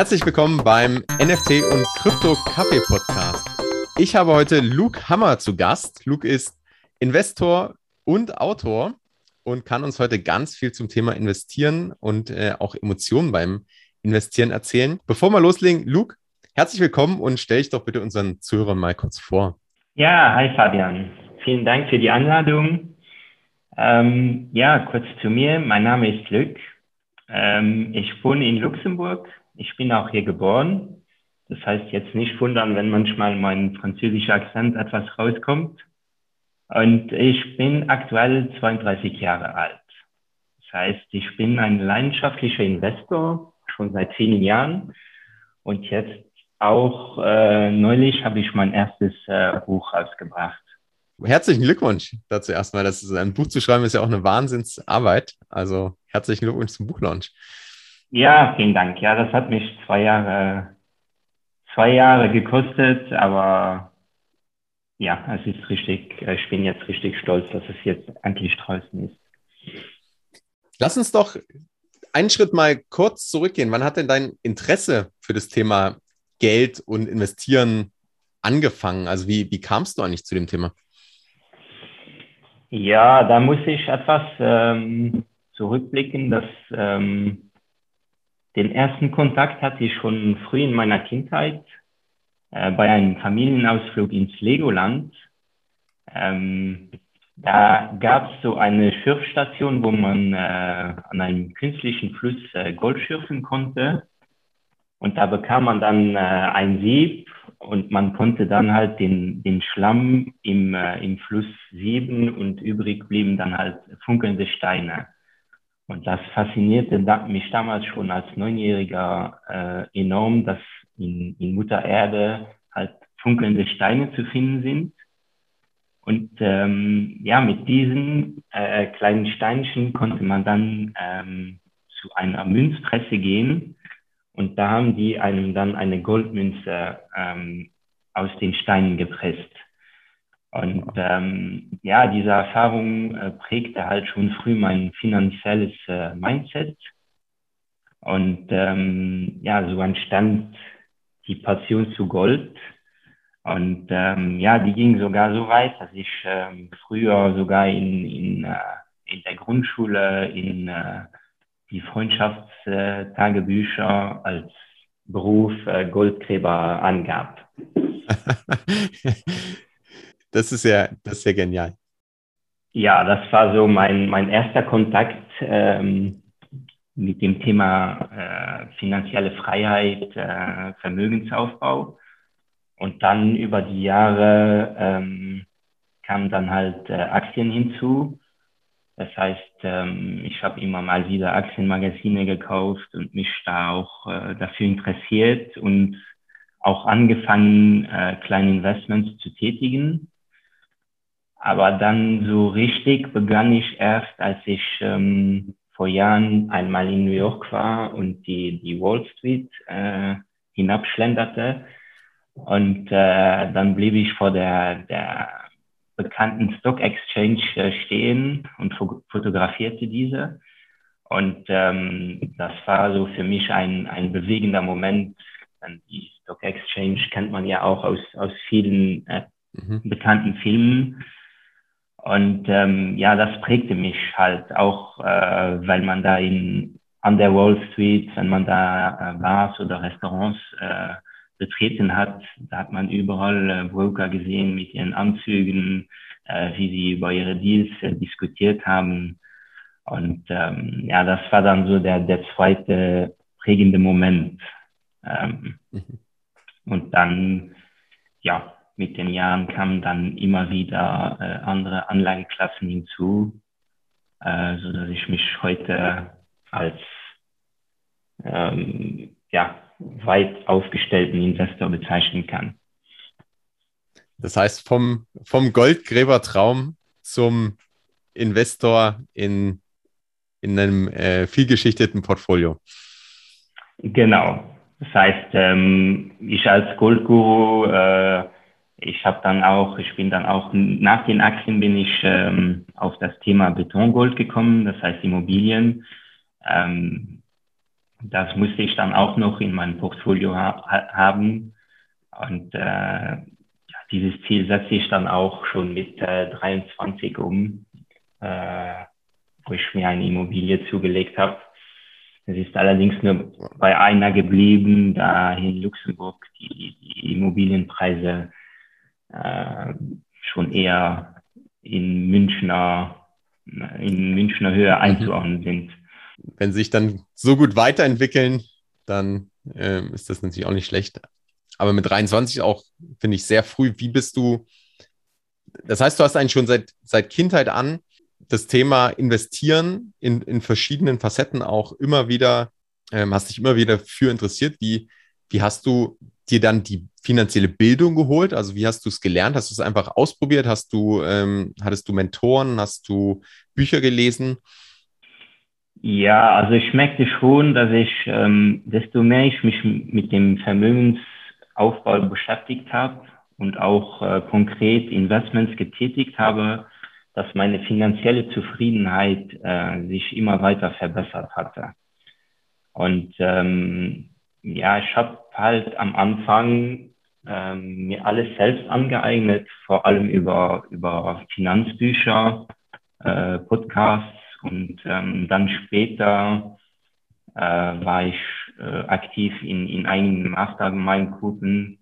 Herzlich willkommen beim NFT und Krypto Kaffee Podcast. Ich habe heute Luke Hammer zu Gast. Luke ist Investor und Autor und kann uns heute ganz viel zum Thema Investieren und äh, auch Emotionen beim Investieren erzählen. Bevor wir loslegen, Luke, herzlich willkommen und stell dich doch bitte unseren Zuhörern mal kurz vor. Ja, hi Fabian. Vielen Dank für die Einladung. Ähm, ja, kurz zu mir. Mein Name ist Luc. Ähm, ich wohne in Luxemburg. Ich bin auch hier geboren. Das heißt jetzt nicht wundern, wenn manchmal mein französischer Akzent etwas rauskommt. Und ich bin aktuell 32 Jahre alt. Das heißt, ich bin ein leidenschaftlicher Investor, schon seit vielen Jahren. Und jetzt auch äh, neulich habe ich mein erstes äh, Buch rausgebracht. Herzlichen Glückwunsch dazu erstmal. Das ist, ein Buch zu schreiben ist ja auch eine Wahnsinnsarbeit. Also herzlichen Glückwunsch zum Buchlaunch. Ja, vielen Dank. Ja, das hat mich zwei Jahre, zwei Jahre gekostet, aber ja, es ist richtig, ich bin jetzt richtig stolz, dass es jetzt endlich draußen ist. Lass uns doch einen Schritt mal kurz zurückgehen. Wann hat denn dein Interesse für das Thema Geld und Investieren angefangen? Also wie, wie kamst du eigentlich zu dem Thema? Ja, da muss ich etwas ähm, zurückblicken, dass ähm, den ersten Kontakt hatte ich schon früh in meiner Kindheit äh, bei einem Familienausflug ins Legoland. Ähm, da gab es so eine Schürfstation, wo man äh, an einem künstlichen Fluss äh, Gold schürfen konnte. Und da bekam man dann äh, ein Sieb und man konnte dann halt den, den Schlamm im, äh, im Fluss sieben und übrig blieben dann halt funkelnde Steine. Und das faszinierte mich damals schon als Neunjähriger äh, enorm, dass in, in Mutter Erde halt funkelnde Steine zu finden sind. Und ähm, ja, mit diesen äh, kleinen Steinchen konnte man dann ähm, zu einer Münzpresse gehen und da haben die einem dann eine Goldmünze ähm, aus den Steinen gepresst. Und ähm, ja, diese Erfahrung äh, prägte halt schon früh mein finanzielles äh, Mindset. Und ähm, ja, so entstand die Passion zu Gold. Und ähm, ja, die ging sogar so weit, dass ich ähm, früher sogar in, in, äh, in der Grundschule in äh, die Freundschaftstagebücher als Beruf äh, Goldgräber angab. das ist ja, das ist ja genial. Ja, das war so mein, mein erster Kontakt ähm, mit dem Thema äh, finanzielle Freiheit, äh, Vermögensaufbau. Und dann über die Jahre ähm, kamen dann halt äh, Aktien hinzu. Das heißt, ähm, ich habe immer mal wieder Aktienmagazine gekauft und mich da auch äh, dafür interessiert und auch angefangen, äh, kleine Investments zu tätigen. Aber dann so richtig begann ich erst, als ich ähm, vor Jahren einmal in New York war und die, die Wall Street äh, hinabschlenderte. Und äh, dann blieb ich vor der, der bekannten Stock Exchange äh, stehen und fotografierte diese. Und ähm, das war so für mich ein, ein bewegender Moment. Die Stock Exchange kennt man ja auch aus, aus vielen äh, mhm. bekannten Filmen. Und ähm, ja, das prägte mich halt auch, äh, weil man da in, an der Wall Street, wenn man da äh, Bars oder Restaurants äh, betreten hat. Da hat man überall äh, Broker gesehen mit ihren Anzügen, äh, wie sie über ihre Deals äh, diskutiert haben. Und ähm, ja, das war dann so der, der zweite prägende Moment. Ähm, mhm. Und dann, ja, mit den Jahren kamen dann immer wieder äh, andere Anlageklassen hinzu, äh, so dass ich mich heute als ähm, ja, weit aufgestellten Investor bezeichnen kann. Das heißt, vom, vom Goldgräbertraum zum Investor in, in einem äh, vielgeschichteten Portfolio. Genau. Das heißt, ähm, ich als Goldguru, äh, ich habe dann auch, ich bin dann auch nach den Aktien bin ich ähm, auf das Thema Betongold gekommen, das heißt Immobilien. Ähm, Das musste ich dann auch noch in meinem Portfolio ha haben. Und äh, dieses Ziel setze ich dann auch schon mit äh, 23 um, äh, wo ich mir eine Immobilie zugelegt habe. Es ist allerdings nur bei einer geblieben, da in Luxemburg die, die Immobilienpreise äh, schon eher in Münchner, in Münchner Höhe mhm. einzuordnen sind. Wenn sich dann so gut weiterentwickeln, dann äh, ist das natürlich auch nicht schlecht. Aber mit 23 auch, finde ich, sehr früh. Wie bist du? Das heißt, du hast eigentlich schon seit, seit Kindheit an das Thema Investieren in, in verschiedenen Facetten auch immer wieder, ähm, hast dich immer wieder für interessiert. Wie, wie hast du dir dann die finanzielle Bildung geholt? Also wie hast du es gelernt? Hast du es einfach ausprobiert? Hast du, ähm, hattest du Mentoren? Hast du Bücher gelesen? Ja, also ich merkte schon, dass ich, ähm, desto mehr ich mich mit dem Vermögensaufbau beschäftigt habe und auch äh, konkret Investments getätigt habe, dass meine finanzielle Zufriedenheit äh, sich immer weiter verbessert hatte. Und ähm, ja, ich habe halt am Anfang ähm, mir alles selbst angeeignet, vor allem über, über Finanzbücher, äh, Podcasts und ähm, dann später äh, war ich äh, aktiv in, in einigen Mastermind-Gruppen,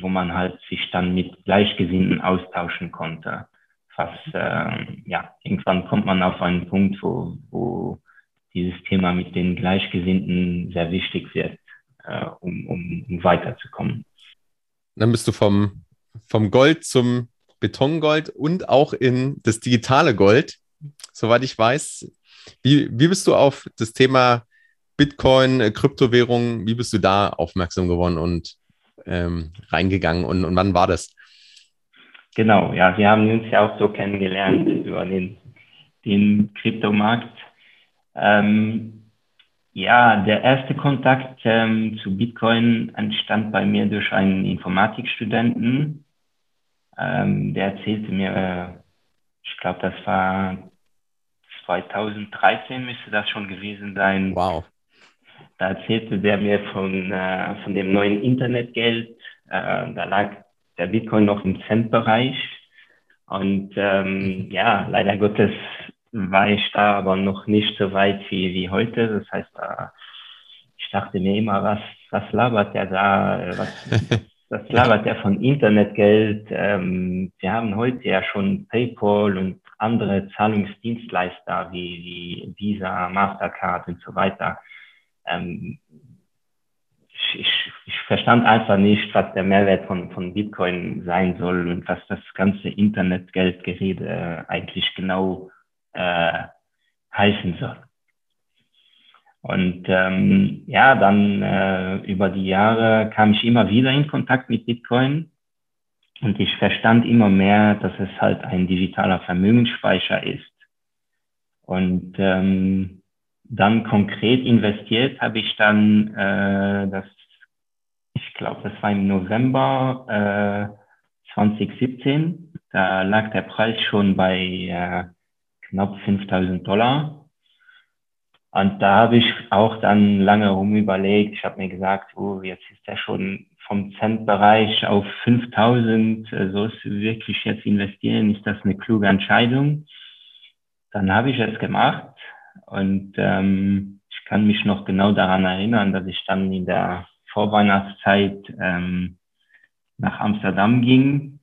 wo man halt sich dann mit Gleichgesinnten austauschen konnte. Fast, äh, ja, irgendwann kommt man auf einen Punkt, wo, wo dieses Thema mit den Gleichgesinnten sehr wichtig wird, äh, um, um, um weiterzukommen. Dann bist du vom, vom Gold zum Betongold und auch in das digitale Gold, soweit ich weiß. Wie, wie bist du auf das Thema Bitcoin, äh, Kryptowährungen, wie bist du da aufmerksam geworden und ähm, reingegangen und, und wann war das? Genau, ja, wir haben uns ja auch so kennengelernt über den, den Kryptomarkt. Ähm, ja, der erste Kontakt ähm, zu Bitcoin entstand bei mir durch einen Informatikstudenten. Ähm, der erzählte mir, äh, ich glaube, das war 2013 müsste das schon gewesen sein. Wow. Da erzählte der mir von, äh, von dem neuen Internetgeld. Äh, da lag der Bitcoin noch im Centbereich. Und ähm, mhm. ja, leider Gottes war ich da aber noch nicht so weit wie, wie heute. Das heißt, äh, ich dachte mir immer, was, was labert der da? Was, was labert der von Internetgeld? Ähm, wir haben heute ja schon PayPal und andere Zahlungsdienstleister wie, wie Visa, Mastercard und so weiter. Ähm, ich, ich verstand einfach nicht, was der Mehrwert von, von Bitcoin sein soll und was das ganze Internetgeldgerede eigentlich genau äh, heißen soll. Und ähm, ja, dann äh, über die Jahre kam ich immer wieder in Kontakt mit Bitcoin und ich verstand immer mehr, dass es halt ein digitaler Vermögensspeicher ist. Und ähm, dann konkret investiert habe ich dann äh, das, ich glaube, das war im November äh, 2017. Da lag der Preis schon bei äh, knapp 5000 Dollar. Und da habe ich auch dann lange rumüberlegt. Ich habe mir gesagt, oh, jetzt ist er schon vom Centbereich auf 5000. Äh, sollst du wirklich jetzt investieren? Ist das eine kluge Entscheidung? Dann habe ich es gemacht und ähm, ich kann mich noch genau daran erinnern, dass ich dann in der Vorweihnachtszeit ähm, nach Amsterdam ging.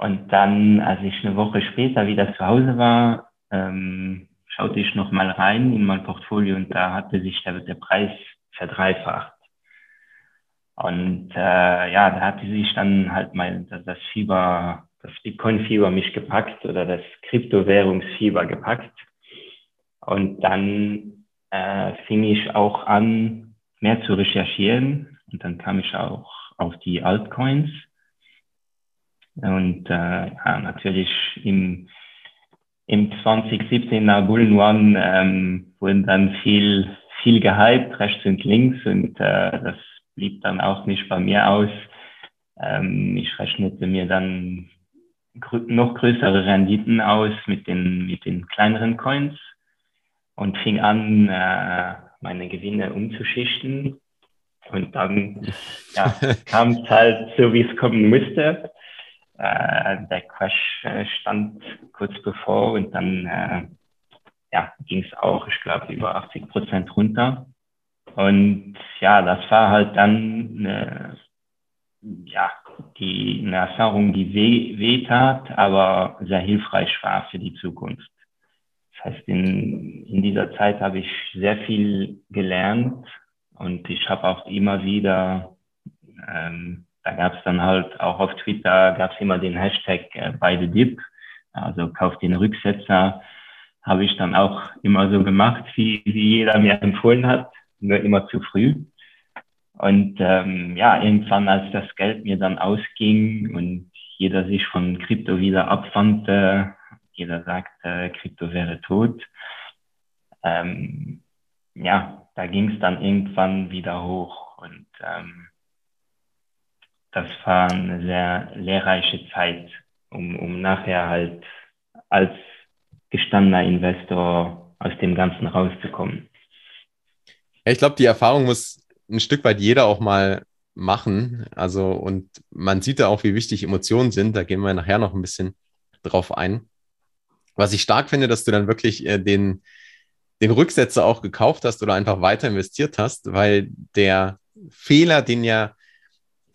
Und dann, als ich eine Woche später wieder zu Hause war, ähm, schaute ich noch mal rein in mein Portfolio und da hatte sich der, der Preis verdreifacht. Und äh, ja, da hatte sich dann halt mal das Fieber, das Bitcoin-Fieber mich gepackt oder das Kryptowährungsfieber gepackt. Und dann äh, fing ich auch an, mehr zu recherchieren. Und dann kam ich auch auf die Altcoins. Und äh, ja, natürlich im, im 2017er Bullen One ähm, wurden dann viel, viel gehypt, rechts und links. Und äh, das blieb dann auch nicht bei mir aus. Ähm, ich rechnete mir dann grö noch größere Renditen aus mit den, mit den kleineren Coins. und fing an, äh, meine Gewinne umzuschichten. Und dann ja, kam es halt so, wie es kommen musste. Äh, der Crash äh, stand kurz bevor und dann äh, ja, ging es auch, ich glaube, über 80 Prozent runter. Und ja, das war halt dann eine, ja, die, eine Erfahrung, die weh, weh tat, aber sehr hilfreich war für die Zukunft. Das heißt, in, in dieser Zeit habe ich sehr viel gelernt und ich habe auch immer wieder, ähm, da gab es dann halt auch auf Twitter, gab es immer den Hashtag äh, by the dip, also kauf den Rücksetzer, habe ich dann auch immer so gemacht, wie, wie jeder mir empfohlen hat, nur immer zu früh. Und ähm, ja, irgendwann, als das Geld mir dann ausging und jeder sich von Krypto wieder abwandte, jeder sagt, äh, Krypto wäre tot. Ähm, ja, da ging es dann irgendwann wieder hoch und ähm, das war eine sehr lehrreiche Zeit, um, um nachher halt als gestandener Investor aus dem Ganzen rauszukommen. Ich glaube, die Erfahrung muss ein Stück weit jeder auch mal machen. Also, und man sieht da auch, wie wichtig Emotionen sind. Da gehen wir nachher noch ein bisschen drauf ein. Was ich stark finde, dass du dann wirklich äh, den, den Rücksetzer auch gekauft hast oder einfach weiter investiert hast, weil der Fehler, den ja,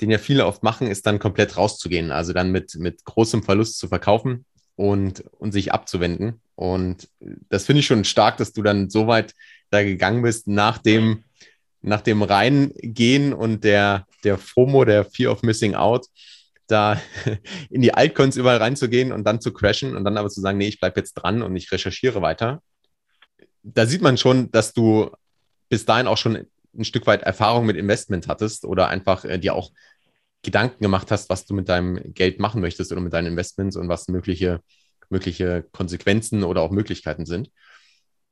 den ja viele oft machen, ist dann komplett rauszugehen. Also dann mit, mit großem Verlust zu verkaufen und, und sich abzuwenden. Und das finde ich schon stark, dass du dann so weit da gegangen bist, nach dem, nach dem Reingehen und der, der FOMO, der Fear of Missing Out, da in die Altcoins überall reinzugehen und dann zu crashen und dann aber zu sagen, nee, ich bleibe jetzt dran und ich recherchiere weiter. Da sieht man schon, dass du bis dahin auch schon ein Stück weit Erfahrung mit Investment hattest oder einfach äh, dir auch Gedanken gemacht hast, was du mit deinem Geld machen möchtest oder mit deinen Investments und was mögliche, mögliche Konsequenzen oder auch Möglichkeiten sind.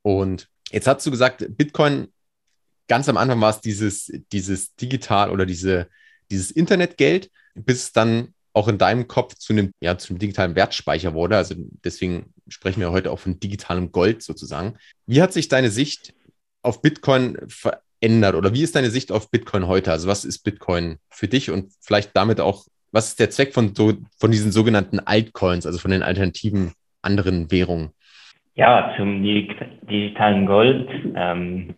Und jetzt hast du gesagt, Bitcoin, ganz am Anfang war es dieses, dieses digital oder diese, dieses Internetgeld bis es dann auch in deinem Kopf zu einem, ja, zu einem digitalen Wertspeicher wurde. Also deswegen sprechen wir heute auch von digitalem Gold sozusagen. Wie hat sich deine Sicht auf Bitcoin verändert oder wie ist deine Sicht auf Bitcoin heute? Also was ist Bitcoin für dich und vielleicht damit auch, was ist der Zweck von, so, von diesen sogenannten Altcoins, also von den alternativen anderen Währungen? Ja, zum digitalen Gold, ähm,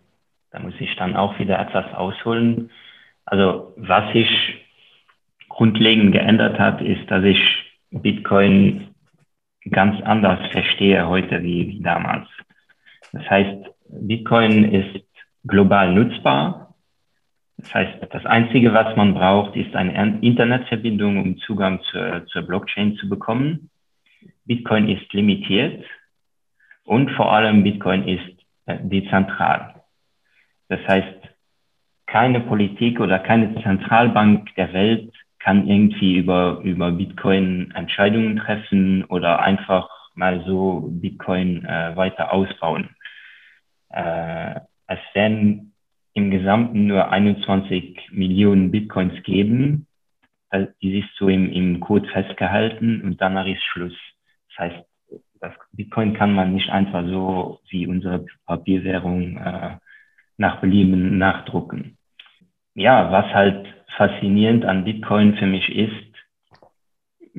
da muss ich dann auch wieder etwas ausholen. Also was ich grundlegend geändert hat, ist, dass ich Bitcoin ganz anders verstehe heute wie, wie damals. Das heißt, Bitcoin ist global nutzbar. Das heißt, das Einzige, was man braucht, ist eine Internetverbindung, um Zugang zur, zur Blockchain zu bekommen. Bitcoin ist limitiert und vor allem Bitcoin ist äh, dezentral. Das heißt, keine Politik oder keine Zentralbank der Welt kann irgendwie über, über Bitcoin Entscheidungen treffen oder einfach mal so Bitcoin äh, weiter ausbauen. Äh, es werden im Gesamten nur 21 Millionen Bitcoins geben. Die ist so im, im Code festgehalten und danach ist Schluss. Das heißt, das Bitcoin kann man nicht einfach so wie unsere Papierwährung äh, nach Belieben nachdrucken. Ja, was halt faszinierend an Bitcoin für mich ist,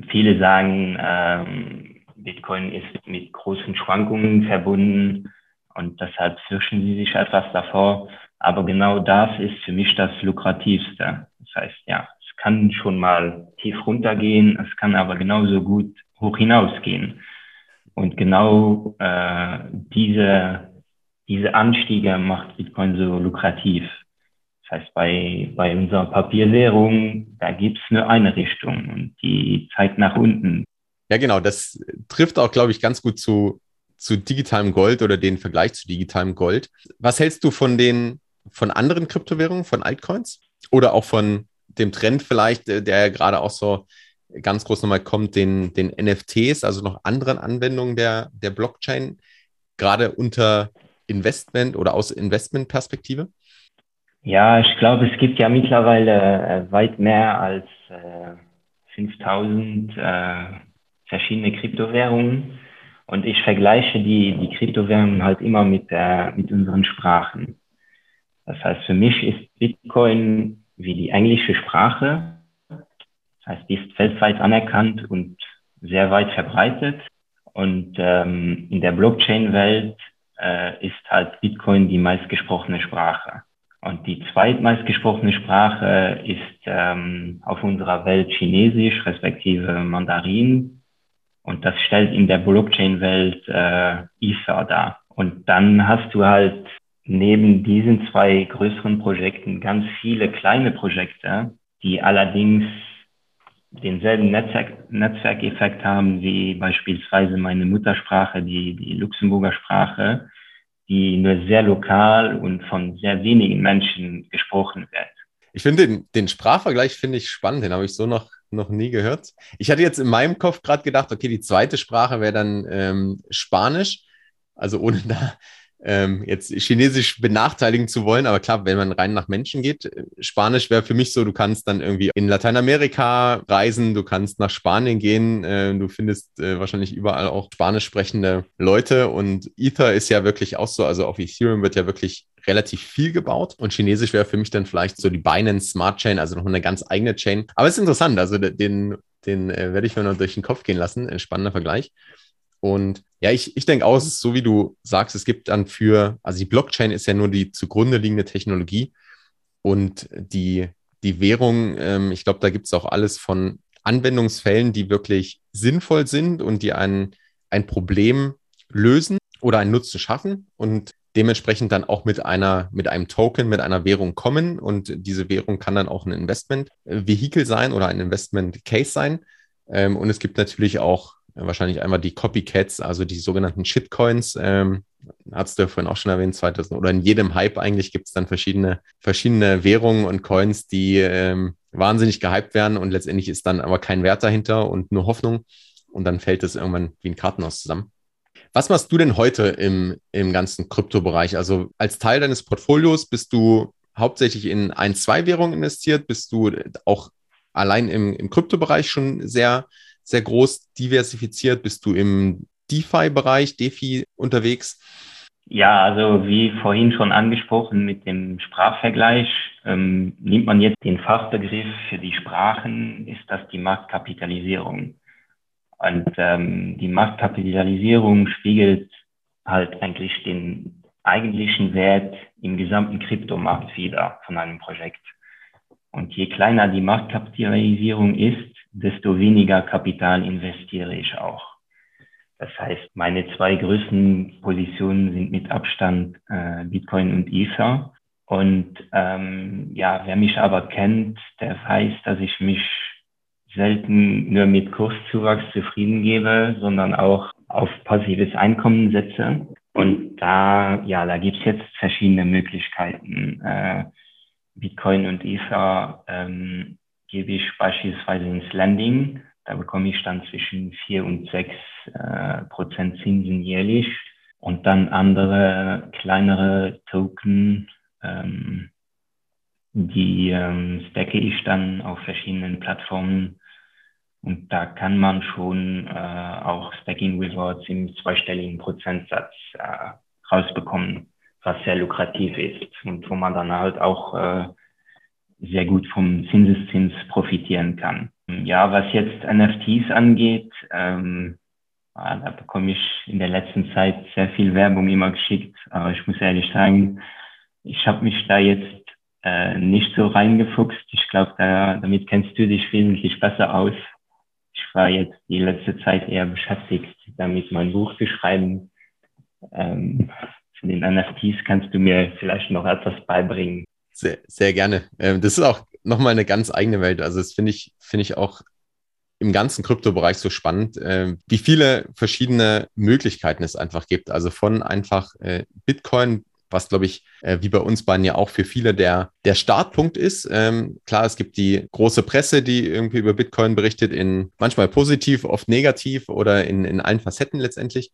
viele sagen, ähm, Bitcoin ist mit großen Schwankungen verbunden und deshalb fürchten sie sich etwas davor. Aber genau das ist für mich das Lukrativste. Das heißt, ja, es kann schon mal tief runtergehen, es kann aber genauso gut hoch hinausgehen. Und genau äh, diese, diese Anstiege macht Bitcoin so lukrativ. Das heißt, bei, bei unserer Papierwährung, da gibt es nur eine Richtung und die zeigt nach unten. Ja, genau. Das trifft auch, glaube ich, ganz gut zu, zu digitalem Gold oder den Vergleich zu digitalem Gold. Was hältst du von den von anderen Kryptowährungen, von Altcoins oder auch von dem Trend vielleicht, äh, der ja gerade auch so ganz groß nochmal kommt, den, den NFTs, also noch anderen Anwendungen der, der Blockchain, gerade unter Investment oder aus Investmentperspektive? Ja, ich glaube, es gibt ja mittlerweile äh, weit mehr als äh, 5000 äh, verschiedene Kryptowährungen. Und ich vergleiche die, die Kryptowährungen halt immer mit, äh, mit unseren Sprachen. Das heißt, für mich ist Bitcoin wie die englische Sprache. Das heißt, die ist weltweit anerkannt und sehr weit verbreitet. Und ähm, in der Blockchain-Welt äh, ist halt Bitcoin die meistgesprochene Sprache. Und die zweitmeistgesprochene Sprache ist ähm, auf unserer Welt Chinesisch, respektive Mandarin. Und das stellt in der Blockchain-Welt äh, Ether dar. Und dann hast du halt neben diesen zwei größeren Projekten ganz viele kleine Projekte, die allerdings denselben Netzwerk, Netzwerkeffekt haben wie beispielsweise meine Muttersprache, die, die Luxemburger Sprache, die nur sehr lokal und von sehr wenigen Menschen gesprochen wird. Ich finde den, den Sprachvergleich finde ich spannend, den habe ich so noch, noch nie gehört. Ich hatte jetzt in meinem Kopf gerade gedacht, okay, die zweite Sprache wäre dann ähm, Spanisch, also ohne da ähm, jetzt Chinesisch benachteiligen zu wollen, aber klar, wenn man rein nach Menschen geht, äh, Spanisch wäre für mich so, du kannst dann irgendwie in Lateinamerika reisen, du kannst nach Spanien gehen, äh, du findest äh, wahrscheinlich überall auch spanisch sprechende Leute und Ether ist ja wirklich auch so, also auf Ethereum wird ja wirklich relativ viel gebaut und Chinesisch wäre für mich dann vielleicht so die Binance Smart Chain, also noch eine ganz eigene Chain. Aber es ist interessant, also den, den äh, werde ich mir noch durch den Kopf gehen lassen, ein spannender Vergleich. Und ja, ich, ich denke auch, so, wie du sagst, es gibt dann für, also die Blockchain ist ja nur die zugrunde liegende Technologie und die, die Währung, ähm, ich glaube, da gibt es auch alles von Anwendungsfällen, die wirklich sinnvoll sind und die ein, ein Problem lösen oder einen Nutzen schaffen und dementsprechend dann auch mit einer, mit einem Token, mit einer Währung kommen. Und diese Währung kann dann auch ein Investment-Vehikel sein oder ein Investment-Case sein. Ähm, und es gibt natürlich auch wahrscheinlich einmal die Copycats, also die sogenannten Shitcoins. Ähm, hast du ja vorhin auch schon erwähnt, 2000 oder in jedem Hype eigentlich gibt es dann verschiedene, verschiedene Währungen und Coins, die ähm, wahnsinnig gehypt werden und letztendlich ist dann aber kein Wert dahinter und nur Hoffnung und dann fällt es irgendwann wie ein Kartenhaus zusammen. Was machst du denn heute im, im ganzen Kryptobereich? Also als Teil deines Portfolios bist du hauptsächlich in ein, zwei Währungen investiert? Bist du auch allein im, im Kryptobereich schon sehr sehr groß diversifiziert? Bist du im DeFi-Bereich, DeFi unterwegs? Ja, also wie vorhin schon angesprochen mit dem Sprachvergleich, ähm, nimmt man jetzt den Fachbegriff für die Sprachen, ist das die Marktkapitalisierung. Und ähm, die Marktkapitalisierung spiegelt halt eigentlich den eigentlichen Wert im gesamten Kryptomarkt wieder von einem Projekt. Und je kleiner die Marktkapitalisierung ist, desto weniger Kapital investiere ich auch. Das heißt, meine zwei größten Positionen sind mit Abstand äh, Bitcoin und Ether. Und ähm, ja, wer mich aber kennt, der weiß, dass ich mich selten nur mit Kurszuwachs zufrieden gebe, sondern auch auf passives Einkommen setze. Und da, ja, da gibt's jetzt verschiedene Möglichkeiten. Äh, Bitcoin und Ether ähm, gebe ich beispielsweise ins Lending. Da bekomme ich dann zwischen vier und sechs äh, Prozent Zinsen jährlich. Und dann andere kleinere Token, ähm, die ähm, stacke ich dann auf verschiedenen Plattformen. Und da kann man schon äh, auch Stacking Rewards im zweistelligen Prozentsatz äh, rausbekommen, was sehr lukrativ ist und wo man dann halt auch äh, sehr gut vom Zinseszins profitieren kann. Ja, was jetzt NFTs angeht, ähm, ah, da bekomme ich in der letzten Zeit sehr viel Werbung immer geschickt, aber ich muss ehrlich sagen, ich habe mich da jetzt äh, nicht so reingefuchst. Ich glaube, da, damit kennst du dich wesentlich besser aus. Ich war jetzt die letzte Zeit eher beschäftigt, damit mein Buch zu schreiben. Ähm, zu den NFTs kannst du mir vielleicht noch etwas beibringen. Sehr, sehr gerne. Ähm, das ist auch nochmal eine ganz eigene Welt. Also das finde ich, finde ich auch im ganzen Kryptobereich so spannend, äh, wie viele verschiedene Möglichkeiten es einfach gibt. Also von einfach äh, Bitcoin, was glaube ich, äh, wie bei uns beiden ja auch für viele der, der Startpunkt ist. Ähm, klar, es gibt die große Presse, die irgendwie über Bitcoin berichtet, in manchmal positiv, oft negativ oder in, in allen Facetten letztendlich.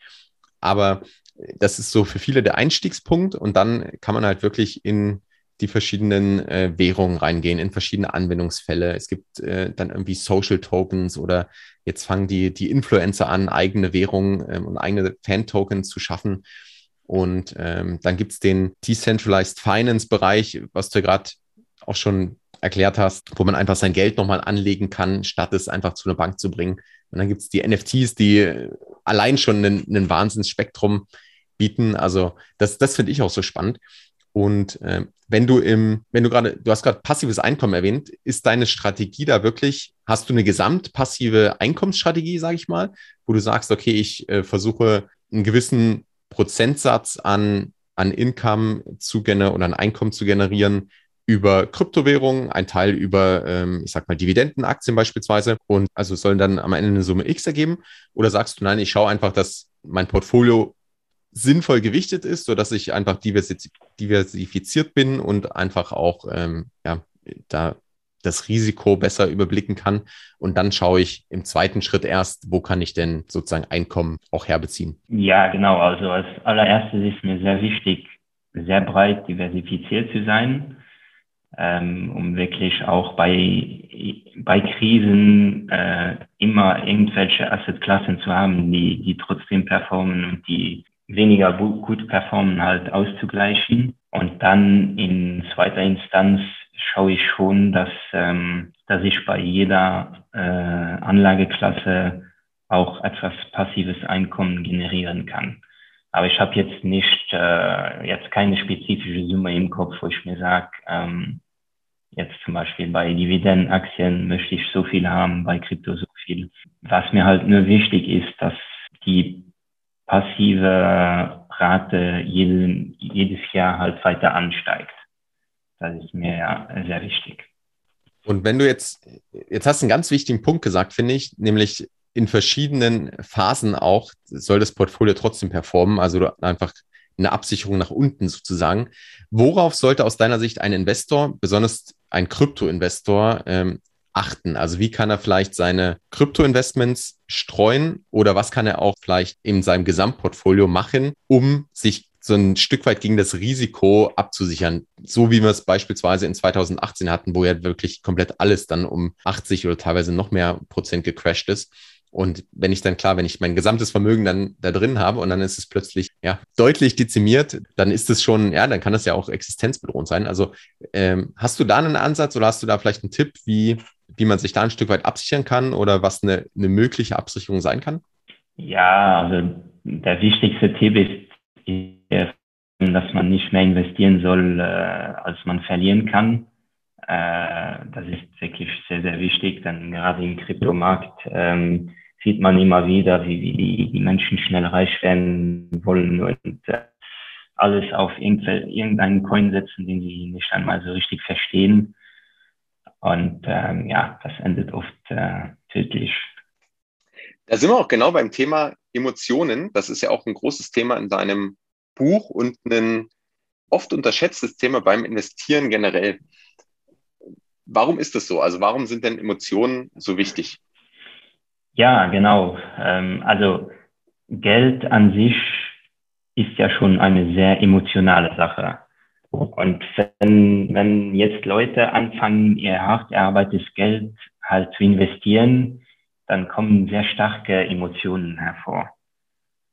Aber das ist so für viele der Einstiegspunkt und dann kann man halt wirklich in die verschiedenen äh, Währungen reingehen, in verschiedene Anwendungsfälle. Es gibt äh, dann irgendwie Social Tokens oder jetzt fangen die, die Influencer an, eigene Währungen ähm, und eigene Fan-Tokens zu schaffen. Und ähm, dann gibt es den Decentralized Finance-Bereich, was du gerade auch schon erklärt hast, wo man einfach sein Geld nochmal anlegen kann, statt es einfach zu einer Bank zu bringen. Und dann gibt es die NFTs, die allein schon einen, Wahnsinnsspektrum bieten. Also das, das finde ich auch so spannend. Und äh, wenn du im, wenn du gerade, du hast gerade passives Einkommen erwähnt, ist deine Strategie da wirklich, hast du eine gesamtpassive Einkommensstrategie, sage ich mal, wo du sagst, okay, ich äh, versuche einen gewissen Prozentsatz an, an Income zu generieren oder an Einkommen zu generieren über Kryptowährungen, ein Teil über, ähm, ich sag mal, Dividendenaktien beispielsweise und also sollen dann am Ende eine Summe X ergeben? Oder sagst du, nein, ich schaue einfach, dass mein Portfolio sinnvoll gewichtet ist, sodass ich einfach diversifiziert bin und einfach auch ähm, ja, da das Risiko besser überblicken kann. Und dann schaue ich im zweiten Schritt erst, wo kann ich denn sozusagen Einkommen auch herbeziehen. Ja, genau. Also als allererstes ist mir sehr wichtig, sehr breit diversifiziert zu sein, ähm, um wirklich auch bei, bei Krisen äh, immer irgendwelche Assetklassen zu haben, die, die trotzdem performen und die weniger gut performen halt auszugleichen. Und dann in zweiter Instanz schaue ich schon, dass, ähm, dass ich bei jeder äh, Anlageklasse auch etwas passives Einkommen generieren kann. Aber ich habe jetzt nicht, äh, jetzt keine spezifische Summe im Kopf, wo ich mir sage, ähm, jetzt zum Beispiel bei Dividendenaktien möchte ich so viel haben, bei Krypto so viel. Was mir halt nur wichtig ist, dass die passive Rate jeden, jedes Jahr halt weiter ansteigt. Das ist mir ja sehr wichtig. Und wenn du jetzt, jetzt hast du einen ganz wichtigen Punkt gesagt, finde ich, nämlich in verschiedenen Phasen auch soll das Portfolio trotzdem performen, also einfach eine Absicherung nach unten sozusagen. Worauf sollte aus deiner Sicht ein Investor, besonders ein Krypto-Investor, ähm, achten? Also wie kann er vielleicht seine Krypto-Investments streuen oder was kann er auch vielleicht in seinem Gesamtportfolio machen, um sich so ein Stück weit gegen das Risiko abzusichern. So wie wir es beispielsweise in 2018 hatten, wo ja wirklich komplett alles dann um 80 oder teilweise noch mehr Prozent gecrashed ist. Und wenn ich dann klar, wenn ich mein gesamtes Vermögen dann da drin habe und dann ist es plötzlich ja deutlich dezimiert, dann ist es schon, ja, dann kann das ja auch existenzbedrohend sein. Also ähm, hast du da einen Ansatz oder hast du da vielleicht einen Tipp, wie, wie man sich da ein Stück weit absichern kann oder was eine, eine mögliche Absicherung sein kann? Ja, also der wichtigste Tipp ist, dass man nicht mehr investieren soll, äh, als man verlieren kann. Äh, das ist wirklich sehr, sehr wichtig, denn gerade im Kryptomarkt ähm, sieht man immer wieder, wie, wie die, Menschen schnell reich werden wollen und äh, alles auf irgendeinen Coin setzen, den sie nicht einmal so richtig verstehen. Und ähm, ja, das endet oft äh, tödlich. Da sind wir auch genau beim Thema Emotionen. Das ist ja auch ein großes Thema in deinem Buch und ein oft unterschätztes Thema beim Investieren generell. Warum ist das so? Also warum sind denn Emotionen so wichtig? Ja, genau. Ähm, also Geld an sich ist ja schon eine sehr emotionale Sache. Und wenn, wenn jetzt Leute anfangen, ihr hart erarbeitetes Geld halt zu investieren, dann kommen sehr starke Emotionen hervor.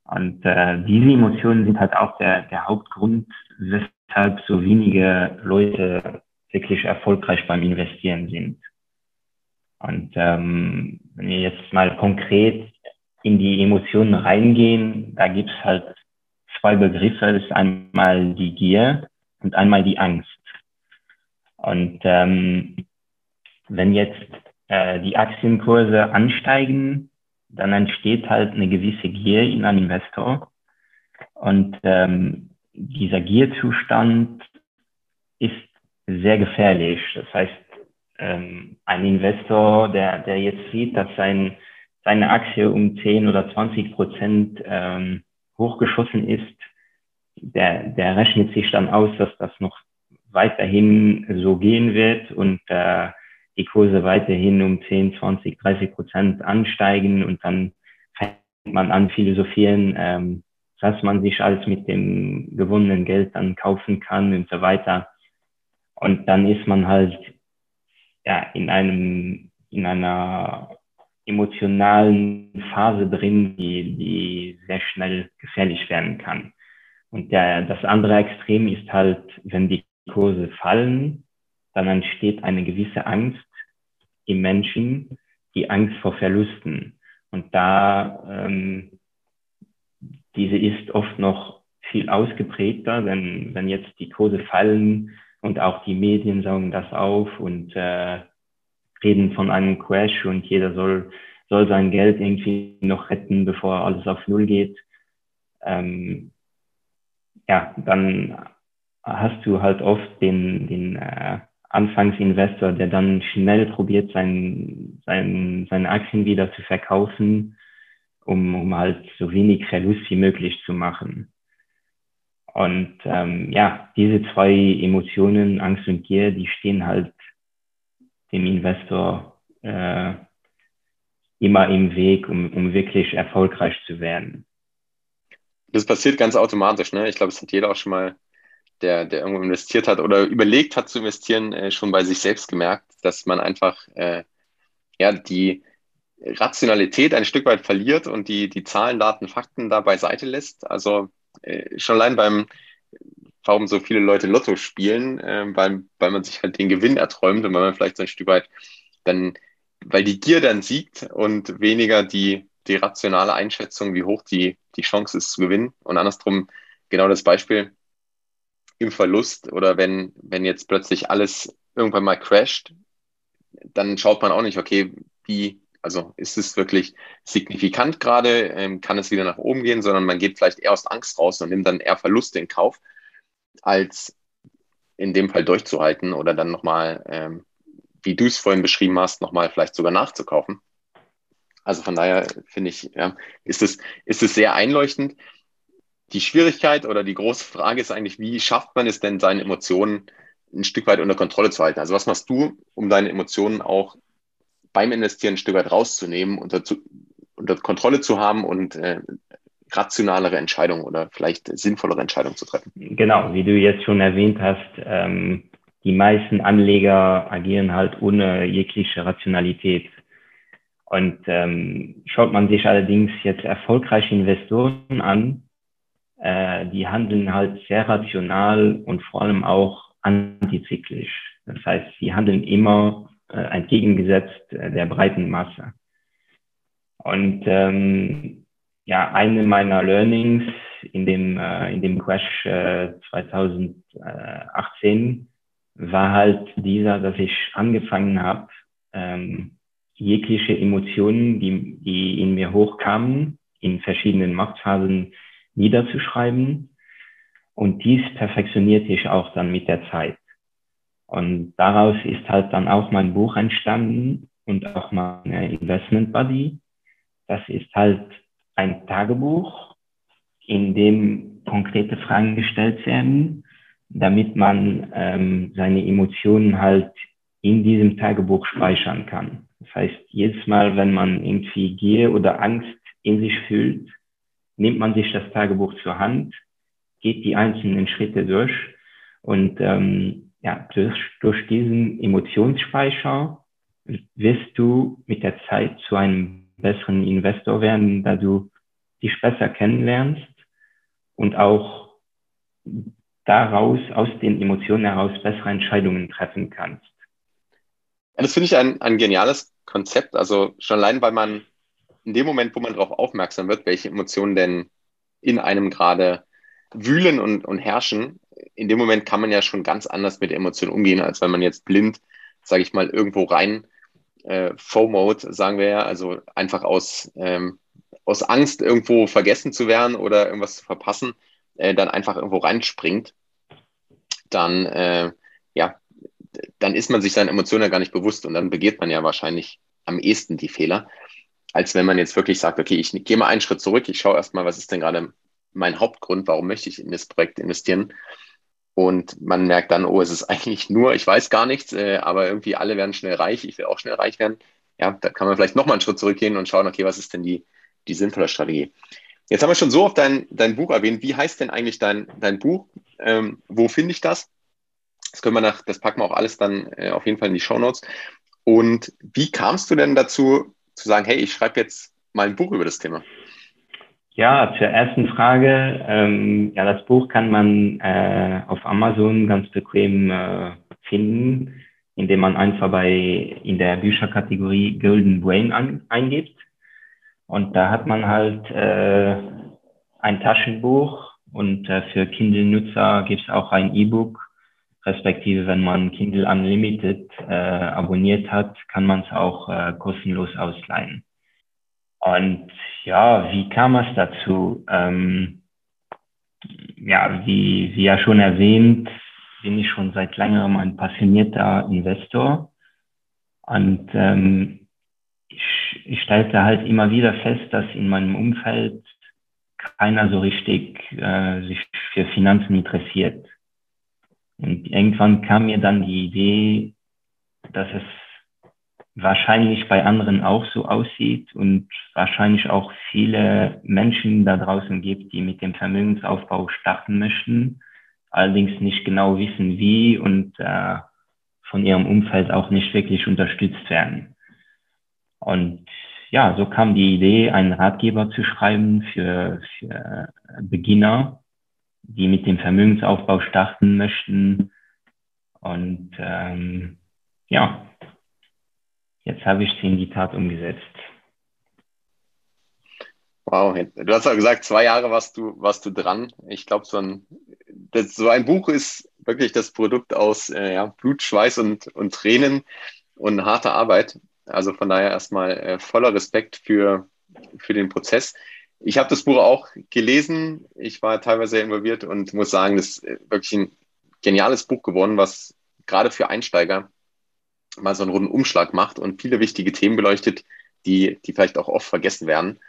Und äh, diese Emotionen sind halt auch der, der Hauptgrund, weshalb so wenige Leute wirklich erfolgreich beim Investieren sind. Und ähm, wenn wir jetzt mal konkret in die Emotionen reingehen, da gibt's halt zwei Begriffe. Das ist einmal die Gier und einmal die Angst. Und ähm, wenn jetzt äh, die Aktienkurse ansteigen, dann entsteht halt eine gewisse Gier in einem Investor. Und ähm, dieser Gierzustand ist sehr gefährlich. Das heißt, ähm, ein Investor, der, der jetzt sieht, dass sein, seine Aktie um 10 oder 20 Prozent ähm, hochgeschossen ist, der, der rechnet sich dann aus, dass das noch weiterhin so gehen wird und äh, die Kurse weiterhin um 10, 20, 30 Prozent ansteigen und dann fängt man an philosophieren, ähm, was man sich alles mit dem gewonnenen Geld dann kaufen kann und so weiter. Und dann ist man halt ja, in einem, in einer emotionalen Phase drin, die, die sehr schnell gefährlich werden kann. Und der, das andere Extrem ist halt, wenn die Kurse fallen, dann entsteht eine gewisse Angst im Menschen, die Angst vor Verlusten. Und da, ähm, diese ist oft noch viel ausgeprägter, wenn, wenn jetzt die Kurse fallen und auch die Medien saugen das auf und äh, reden von einem Crash und jeder soll, soll sein Geld irgendwie noch retten, bevor alles auf Null geht. Ähm, ja, dann hast du halt oft den, den äh, Anfangsinvestor, der dann schnell probiert, sein, sein, seine Aktien wieder zu verkaufen, um, um halt so wenig Verlust wie möglich zu machen. Und ähm, ja, diese zwei Emotionen, Angst und Gier, die stehen halt dem Investor äh, immer im Weg, um, um wirklich erfolgreich zu werden. Das passiert ganz automatisch. Ne? Ich glaube, es hat jeder auch schon mal, der, der irgendwo investiert hat oder überlegt hat zu investieren, äh, schon bei sich selbst gemerkt, dass man einfach äh, ja, die Rationalität ein Stück weit verliert und die, die Zahlen, Daten, Fakten da beiseite lässt. Also äh, schon allein beim, warum so viele Leute Lotto spielen, äh, weil, weil man sich halt den Gewinn erträumt und weil man vielleicht so ein Stück weit dann, weil die Gier dann siegt und weniger die, die rationale Einschätzung, wie hoch die, die Chance ist zu gewinnen. Und andersrum genau das Beispiel im Verlust oder wenn, wenn jetzt plötzlich alles irgendwann mal crasht, dann schaut man auch nicht, okay, wie, also ist es wirklich signifikant gerade, ähm, kann es wieder nach oben gehen, sondern man geht vielleicht eher aus Angst raus und nimmt dann eher Verluste in Kauf, als in dem Fall durchzuhalten oder dann nochmal, ähm, wie du es vorhin beschrieben hast, nochmal vielleicht sogar nachzukaufen. Also von daher finde ich, ja, ist es, ist es sehr einleuchtend. Die Schwierigkeit oder die große Frage ist eigentlich, wie schafft man es denn, seine Emotionen ein Stück weit unter Kontrolle zu halten? Also was machst du, um deine Emotionen auch beim Investieren ein Stück weit rauszunehmen, unter, unter Kontrolle zu haben und äh, rationalere Entscheidungen oder vielleicht sinnvollere Entscheidungen zu treffen. Genau, wie du jetzt schon erwähnt hast, ähm, die meisten Anleger agieren halt ohne jegliche Rationalität. Und ähm, schaut man sich allerdings jetzt erfolgreiche Investoren an, äh, die handeln halt sehr rational und vor allem auch antizyklisch. Das heißt, sie handeln immer äh, entgegengesetzt äh, der breiten Masse. Und ähm, ja, eine meiner Learnings in dem, äh, in dem Crash äh, 2018 war halt dieser, dass ich angefangen habe, ähm, jegliche Emotionen, die, die in mir hochkamen, in verschiedenen Marktphasen niederzuschreiben. Und dies perfektionierte ich auch dann mit der Zeit. Und daraus ist halt dann auch mein Buch entstanden und auch mein Investment Buddy. Das ist halt ein Tagebuch, in dem konkrete Fragen gestellt werden, damit man ähm, seine Emotionen halt in diesem Tagebuch speichern kann. Das heißt, jedes Mal, wenn man irgendwie Gier oder Angst in sich fühlt, nimmt man sich das Tagebuch zur Hand, geht die einzelnen Schritte durch und ähm, ja, durch, durch diesen Emotionsspeicher wirst du mit der Zeit zu einem besseren Investor werden, da du dich besser kennenlernst und auch daraus, aus den Emotionen heraus bessere Entscheidungen treffen kannst. Ja, das finde ich ein, ein geniales Konzept. Also schon allein, weil man in dem Moment, wo man darauf aufmerksam wird, welche Emotionen denn in einem gerade wühlen und, und herrschen, in dem Moment kann man ja schon ganz anders mit Emotionen umgehen, als wenn man jetzt blind, sage ich mal, irgendwo rein äh, FOMO, sagen wir ja, also einfach aus, ähm, aus Angst, irgendwo vergessen zu werden oder irgendwas zu verpassen, äh, dann einfach irgendwo reinspringt, dann, äh, dann ist man sich seinen Emotionen ja gar nicht bewusst und dann begeht man ja wahrscheinlich am ehesten die Fehler, als wenn man jetzt wirklich sagt, okay, ich gehe mal einen Schritt zurück, ich schaue erstmal, was ist denn gerade mein Hauptgrund, warum möchte ich in das Projekt investieren und man merkt dann, oh, es ist eigentlich nur, ich weiß gar nichts, äh, aber irgendwie alle werden schnell reich, ich will auch schnell reich werden. Ja, da kann man vielleicht nochmal einen Schritt zurückgehen und schauen, okay, was ist denn die, die sinnvolle Strategie? Jetzt haben wir schon so oft dein, dein Buch erwähnt. Wie heißt denn eigentlich dein, dein Buch? Ähm, wo finde ich das? Das können wir nach, das packen wir auch alles dann äh, auf jeden Fall in die Show Notes. Und wie kamst du denn dazu, zu sagen, hey, ich schreibe jetzt mal ein Buch über das Thema? Ja, zur ersten Frage. Ähm, ja, das Buch kann man äh, auf Amazon ganz bequem äh, finden, indem man einfach bei in der Bücherkategorie Golden Brain an, eingibt. Und da hat man halt äh, ein Taschenbuch und äh, für Kindle-Nutzer gibt es auch ein E-Book respektive wenn man Kindle Unlimited äh, abonniert hat, kann man es auch äh, kostenlos ausleihen. Und ja, wie kam es dazu? Ähm, ja, wie, wie ja schon erwähnt, bin ich schon seit längerem ein passionierter Investor. Und ähm, ich, ich stellte halt immer wieder fest, dass in meinem Umfeld keiner so richtig äh, sich für Finanzen interessiert. Und irgendwann kam mir dann die Idee, dass es wahrscheinlich bei anderen auch so aussieht und wahrscheinlich auch viele Menschen da draußen gibt, die mit dem Vermögensaufbau starten möchten, allerdings nicht genau wissen, wie und äh, von ihrem Umfeld auch nicht wirklich unterstützt werden. Und ja, so kam die Idee, einen Ratgeber zu schreiben für, für Beginner, die mit dem Vermögensaufbau starten möchten. Und ähm, ja, jetzt habe ich sie in die Tat umgesetzt. Wow, du hast ja gesagt, zwei Jahre warst du, warst du dran. Ich glaube, so ein, so ein Buch ist wirklich das Produkt aus äh, ja, Blut, Schweiß und, und Tränen und harter Arbeit. Also von daher erstmal äh, voller Respekt für, für den Prozess. Ich habe das Buch auch gelesen. Ich war teilweise involviert und muss sagen, das ist wirklich ein geniales Buch geworden, was gerade für Einsteiger mal so einen runden Umschlag macht und viele wichtige Themen beleuchtet, die, die vielleicht auch oft vergessen werden.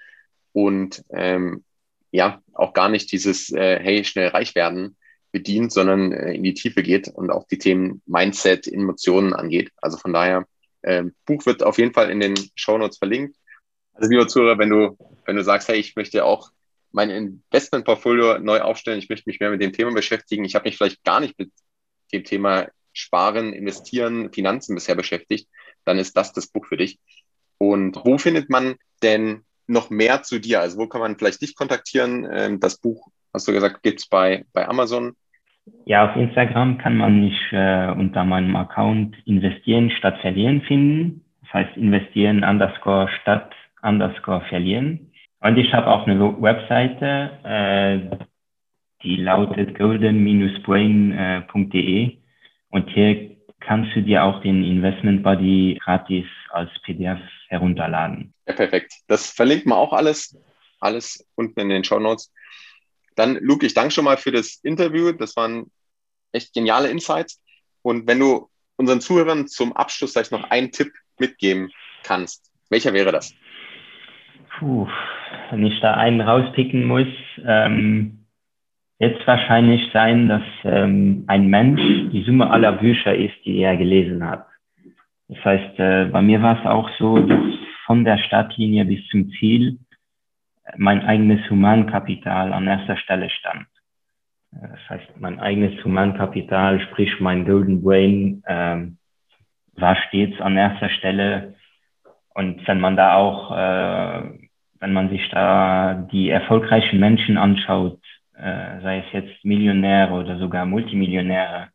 Und ähm, ja, auch gar nicht dieses, äh, hey, schnell reich werden bedient, sondern äh, in die Tiefe geht und auch die Themen Mindset, Emotionen angeht. Also von daher, äh, Buch wird auf jeden Fall in den Show Notes verlinkt. Also lieber Zuhörer, wenn du, wenn du sagst, hey, ich möchte auch mein Investmentportfolio neu aufstellen, ich möchte mich mehr mit dem Thema beschäftigen, ich habe mich vielleicht gar nicht mit dem Thema Sparen, Investieren, Finanzen bisher beschäftigt, dann ist das das Buch für dich. Und wo findet man denn noch mehr zu dir? Also wo kann man vielleicht dich kontaktieren? Ähm, das Buch, hast du gesagt, gibt es bei, bei Amazon. Ja, auf Instagram kann man mich äh, unter meinem Account investieren statt verlieren finden. Das heißt investieren underscore statt underscore verlieren. Und ich habe auch eine Webseite, äh, die lautet golden-brain.de und hier kannst du dir auch den Investment Buddy gratis als PDF herunterladen. Ja, perfekt. Das verlinkt man auch alles, alles unten in den Show Notes. Dann, Luke, ich danke schon mal für das Interview. Das waren echt geniale Insights. Und wenn du unseren Zuhörern zum Abschluss vielleicht noch einen Tipp mitgeben kannst, welcher wäre das? Puh, wenn ich da einen rauspicken muss, ähm, es wahrscheinlich sein, dass ähm, ein Mensch die Summe aller Bücher ist, die er gelesen hat. Das heißt, äh, bei mir war es auch so, dass von der Startlinie bis zum Ziel mein eigenes Humankapital an erster Stelle stand. Äh, das heißt, mein eigenes Humankapital, sprich mein Golden Brain, ähm, war stets an erster Stelle. Und wenn man da auch äh, wenn man sich da die erfolgreichen Menschen anschaut, äh, sei es jetzt Millionäre oder sogar Multimillionäre,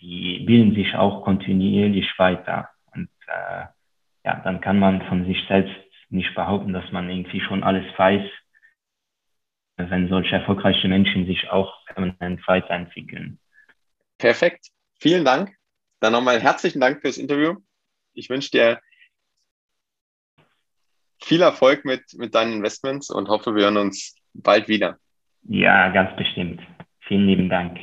die bilden sich auch kontinuierlich weiter. Und äh, ja, dann kann man von sich selbst nicht behaupten, dass man irgendwie schon alles weiß, wenn solche erfolgreiche Menschen sich auch permanent weiterentwickeln. Perfekt. Vielen Dank. Dann nochmal herzlichen Dank fürs Interview. Ich wünsche dir viel Erfolg mit, mit deinen Investments und hoffe, wir hören uns bald wieder. Ja, ganz bestimmt. Vielen lieben Dank.